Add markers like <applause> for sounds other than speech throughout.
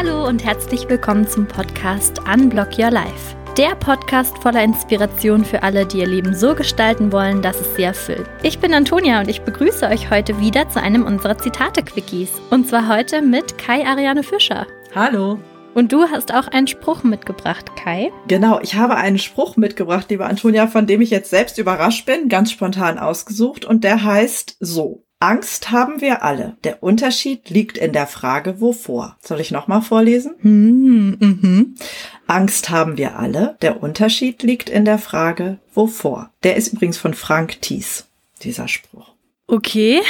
Hallo und herzlich willkommen zum Podcast Unblock Your Life. Der Podcast voller Inspiration für alle, die ihr Leben so gestalten wollen, dass es sie erfüllt. Ich bin Antonia und ich begrüße euch heute wieder zu einem unserer Zitate-Quickies. Und zwar heute mit Kai Ariane Fischer. Hallo. Und du hast auch einen Spruch mitgebracht, Kai. Genau, ich habe einen Spruch mitgebracht, liebe Antonia, von dem ich jetzt selbst überrascht bin, ganz spontan ausgesucht. Und der heißt so. Angst haben wir alle. Der Unterschied liegt in der Frage, wovor. Soll ich nochmal vorlesen? Hm, mhm. Angst haben wir alle. Der Unterschied liegt in der Frage, wovor. Der ist übrigens von Frank Thies, dieser Spruch. Okay,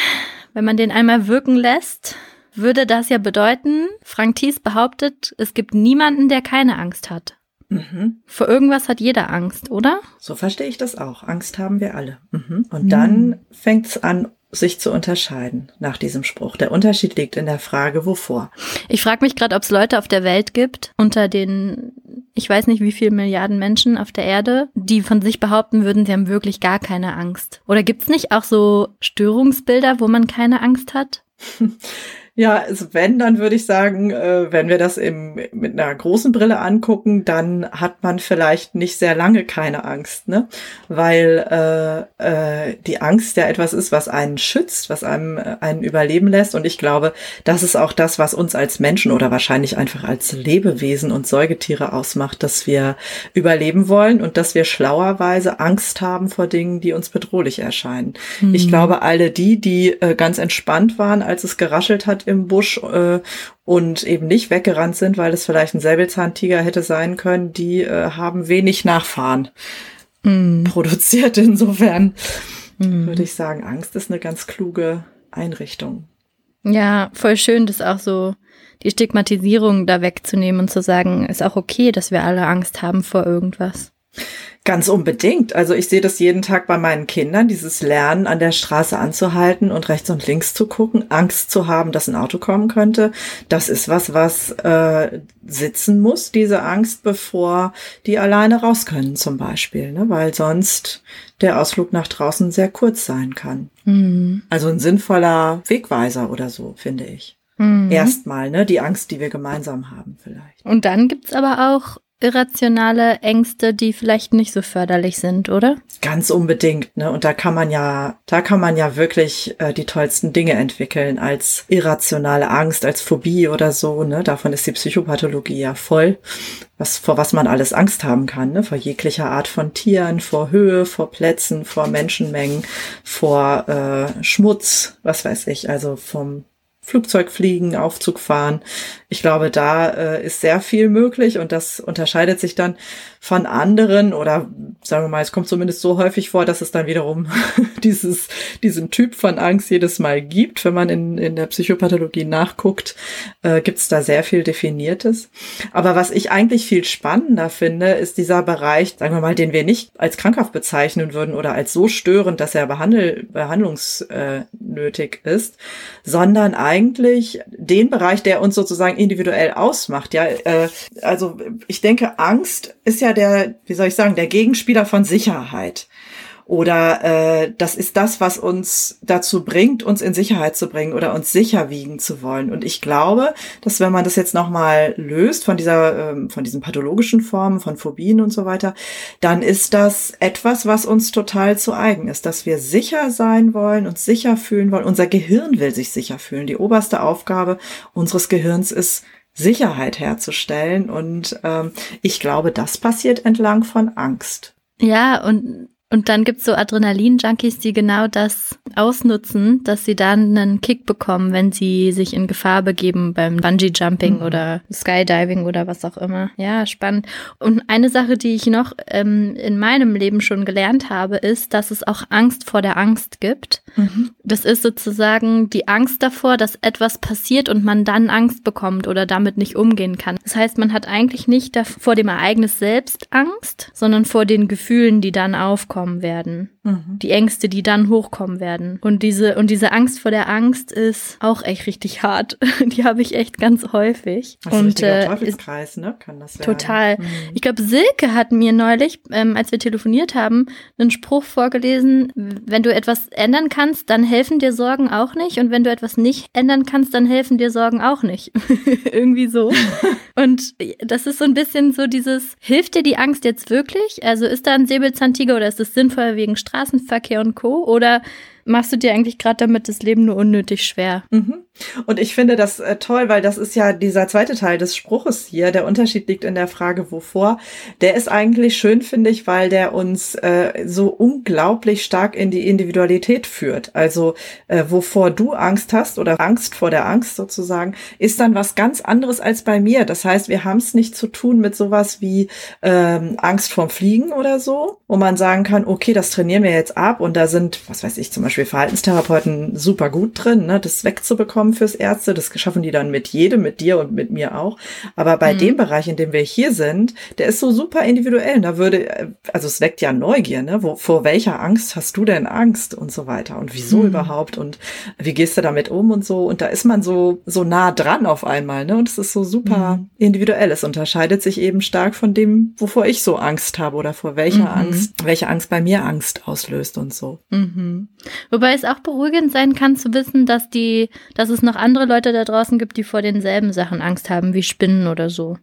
wenn man den einmal wirken lässt, würde das ja bedeuten, Frank Thies behauptet, es gibt niemanden, der keine Angst hat. Mhm. Vor irgendwas hat jeder Angst, oder? So verstehe ich das auch. Angst haben wir alle. Mhm. Und dann fängt es an, sich zu unterscheiden nach diesem Spruch. Der Unterschied liegt in der Frage, wovor. Ich frage mich gerade, ob es Leute auf der Welt gibt, unter den, ich weiß nicht wie viele Milliarden Menschen auf der Erde, die von sich behaupten würden, sie haben wirklich gar keine Angst. Oder gibt es nicht auch so Störungsbilder, wo man keine Angst hat? <laughs> Ja, also wenn, dann würde ich sagen, äh, wenn wir das im, mit einer großen Brille angucken, dann hat man vielleicht nicht sehr lange keine Angst, ne? Weil äh, äh, die Angst ja etwas ist, was einen schützt, was einem äh, einen überleben lässt. Und ich glaube, das ist auch das, was uns als Menschen oder wahrscheinlich einfach als Lebewesen und Säugetiere ausmacht, dass wir überleben wollen und dass wir schlauerweise Angst haben vor Dingen, die uns bedrohlich erscheinen. Mhm. Ich glaube, alle die, die äh, ganz entspannt waren, als es geraschelt hat im Busch äh, und eben nicht weggerannt sind, weil es vielleicht ein Säbelzahntiger hätte sein können, die äh, haben wenig Nachfahren Mhm. produziert. Insofern Mhm. würde ich sagen, Angst ist eine ganz kluge Einrichtung. Ja, voll schön, das auch so die Stigmatisierung da wegzunehmen und zu sagen, ist auch okay, dass wir alle Angst haben vor irgendwas. Ganz unbedingt. Also ich sehe das jeden Tag bei meinen Kindern, dieses Lernen an der Straße anzuhalten und rechts und links zu gucken, Angst zu haben, dass ein Auto kommen könnte. Das ist was, was äh, sitzen muss, diese Angst, bevor die alleine raus können zum Beispiel, ne? weil sonst der Ausflug nach draußen sehr kurz sein kann. Mhm. Also ein sinnvoller Wegweiser oder so, finde ich. Mhm. Erstmal, ne, die Angst, die wir gemeinsam haben vielleicht. Und dann gibt's aber auch irrationale Ängste, die vielleicht nicht so förderlich sind, oder? Ganz unbedingt, ne? Und da kann man ja, da kann man ja wirklich äh, die tollsten Dinge entwickeln als irrationale Angst, als Phobie oder so, ne? Davon ist die Psychopathologie ja voll. Was, vor was man alles Angst haben kann, ne? Vor jeglicher Art von Tieren, vor Höhe, vor Plätzen, vor Menschenmengen, vor äh, Schmutz, was weiß ich, also vom Flugzeug fliegen, Aufzug fahren. Ich glaube, da äh, ist sehr viel möglich und das unterscheidet sich dann von anderen oder sagen wir mal, es kommt zumindest so häufig vor, dass es dann wiederum <laughs> dieses, diesen Typ von Angst jedes Mal gibt. Wenn man in, in der Psychopathologie nachguckt, äh, gibt es da sehr viel Definiertes. Aber was ich eigentlich viel spannender finde, ist dieser Bereich, sagen wir mal, den wir nicht als krankhaft bezeichnen würden oder als so störend, dass er behandel, behandlungsnötig ist, sondern eigentlich den Bereich, der uns sozusagen individuell ausmacht. Ja, äh, also ich denke, Angst ist ja der, wie soll ich sagen, der Gegenspieler von Sicherheit. Oder äh, das ist das, was uns dazu bringt, uns in Sicherheit zu bringen oder uns sicher wiegen zu wollen. Und ich glaube, dass wenn man das jetzt nochmal löst von dieser, ähm, von diesen pathologischen Formen, von Phobien und so weiter, dann ist das etwas, was uns total zu eigen ist, dass wir sicher sein wollen, uns sicher fühlen wollen. Unser Gehirn will sich sicher fühlen. Die oberste Aufgabe unseres Gehirns ist, Sicherheit herzustellen. Und ähm, ich glaube, das passiert entlang von Angst. Ja, und und dann gibt's so Adrenalin-Junkies, die genau das ausnutzen, dass sie dann einen Kick bekommen, wenn sie sich in Gefahr begeben beim Bungee-Jumping Mhm. oder Skydiving oder was auch immer. Ja, spannend. Und eine Sache, die ich noch ähm, in meinem Leben schon gelernt habe, ist, dass es auch Angst vor der Angst gibt. Das ist sozusagen die Angst davor, dass etwas passiert und man dann Angst bekommt oder damit nicht umgehen kann. Das heißt, man hat eigentlich nicht vor dem Ereignis selbst Angst, sondern vor den Gefühlen, die dann aufkommen werden. Mhm. Die Ängste, die dann hochkommen werden. Und diese, und diese Angst vor der Angst ist auch echt richtig hart. <laughs> die habe ich echt ganz häufig. Das ist und ein äh, Teufelskreis, ne? Kann das werden. Total. Mhm. Ich glaube, Silke hat mir neulich, ähm, als wir telefoniert haben, einen Spruch vorgelesen, wenn du etwas ändern kannst, dann helfen dir Sorgen auch nicht. Und wenn du etwas nicht ändern kannst, dann helfen dir Sorgen auch nicht. <laughs> Irgendwie so. <laughs> und das ist so ein bisschen so dieses, hilft dir die Angst jetzt wirklich? Also ist da ein Säbelzahntiger oder ist es sinnvoll wegen Straßenverkehr und Co. Oder machst du dir eigentlich gerade damit das Leben nur unnötig schwer. Mhm. Und ich finde das äh, toll, weil das ist ja dieser zweite Teil des Spruches hier. Der Unterschied liegt in der Frage, wovor. Der ist eigentlich schön, finde ich, weil der uns äh, so unglaublich stark in die Individualität führt. Also äh, wovor du Angst hast oder Angst vor der Angst sozusagen, ist dann was ganz anderes als bei mir. Das heißt, wir haben es nicht zu tun mit sowas wie ähm, Angst vorm Fliegen oder so, wo man sagen kann, okay, das trainieren wir jetzt ab und da sind, was weiß ich, zum Beispiel Beispiel Verhaltenstherapeuten super gut drin, ne, das wegzubekommen fürs Ärzte. Das schaffen die dann mit jedem, mit dir und mit mir auch. Aber bei mhm. dem Bereich, in dem wir hier sind, der ist so super individuell. Da würde, also es weckt ja Neugier, ne? Wo, vor welcher Angst hast du denn Angst und so weiter? Und wieso mhm. überhaupt? Und wie gehst du damit um und so? Und da ist man so, so nah dran auf einmal, ne? Und es ist so super mhm. individuell. Es unterscheidet sich eben stark von dem, wovor ich so Angst habe oder vor welcher mhm. Angst, welche Angst bei mir Angst auslöst und so. Mhm. Wobei es auch beruhigend sein kann zu wissen, dass die, dass es noch andere Leute da draußen gibt, die vor denselben Sachen Angst haben, wie Spinnen oder so.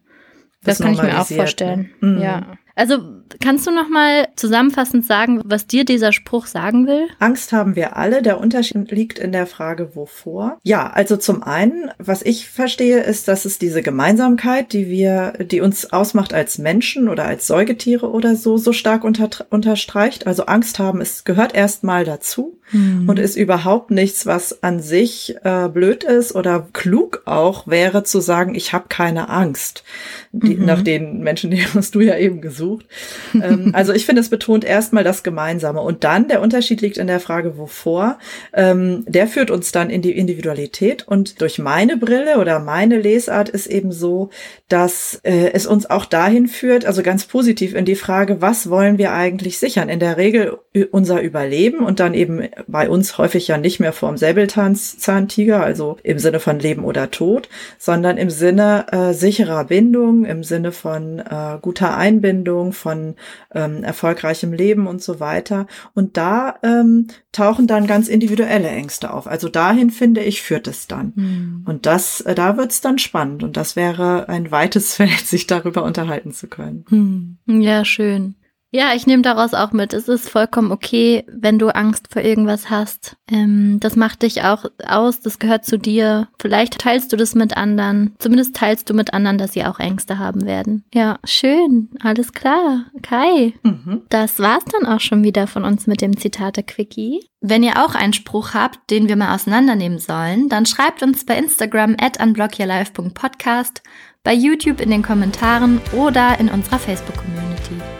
Das, das kann ich mir auch vorstellen. Ne? Mhm. Ja. Also kannst du noch mal zusammenfassend sagen, was dir dieser Spruch sagen will? Angst haben wir alle. Der Unterschied liegt in der Frage, wovor. Ja, also zum einen, was ich verstehe, ist, dass es diese Gemeinsamkeit, die wir, die uns ausmacht als Menschen oder als Säugetiere oder so, so stark unter, unterstreicht. Also Angst haben, es gehört erstmal dazu mhm. und ist überhaupt nichts, was an sich äh, blöd ist oder klug auch wäre zu sagen, ich habe keine Angst. Die, mhm. Nach den Menschen, die <laughs> hast du ja eben gesucht gesucht. Ähm, also ich finde, es betont erstmal das Gemeinsame. Und dann, der Unterschied liegt in der Frage, wovor. Ähm, der führt uns dann in die Individualität. Und durch meine Brille oder meine Lesart ist eben so, dass äh, es uns auch dahin führt, also ganz positiv in die Frage, was wollen wir eigentlich sichern? In der Regel unser Überleben und dann eben bei uns häufig ja nicht mehr vorm Säbelzahntiger, also im Sinne von Leben oder Tod, sondern im Sinne äh, sicherer Bindung, im Sinne von äh, guter Einbindung, Erfüllung, von ähm, erfolgreichem Leben und so weiter. Und da ähm, tauchen dann ganz individuelle Ängste auf. Also dahin, finde ich, führt es dann. Mhm. Und das, äh, da wird es dann spannend. Und das wäre ein weites <laughs> Feld, sich darüber unterhalten zu können. Mhm. Ja, schön. Ja, ich nehme daraus auch mit. Es ist vollkommen okay, wenn du Angst vor irgendwas hast. Ähm, das macht dich auch aus, das gehört zu dir. Vielleicht teilst du das mit anderen. Zumindest teilst du mit anderen, dass sie auch Ängste haben werden. Ja, schön. Alles klar. Kai. Mhm. Das war's dann auch schon wieder von uns mit dem Zitate-Quickie. Wenn ihr auch einen Spruch habt, den wir mal auseinandernehmen sollen, dann schreibt uns bei Instagram at unblockyourlife.podcast bei YouTube in den Kommentaren oder in unserer Facebook-Community.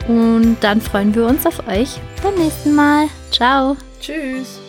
Und dann freuen wir uns auf euch beim nächsten Mal. Ciao. Tschüss.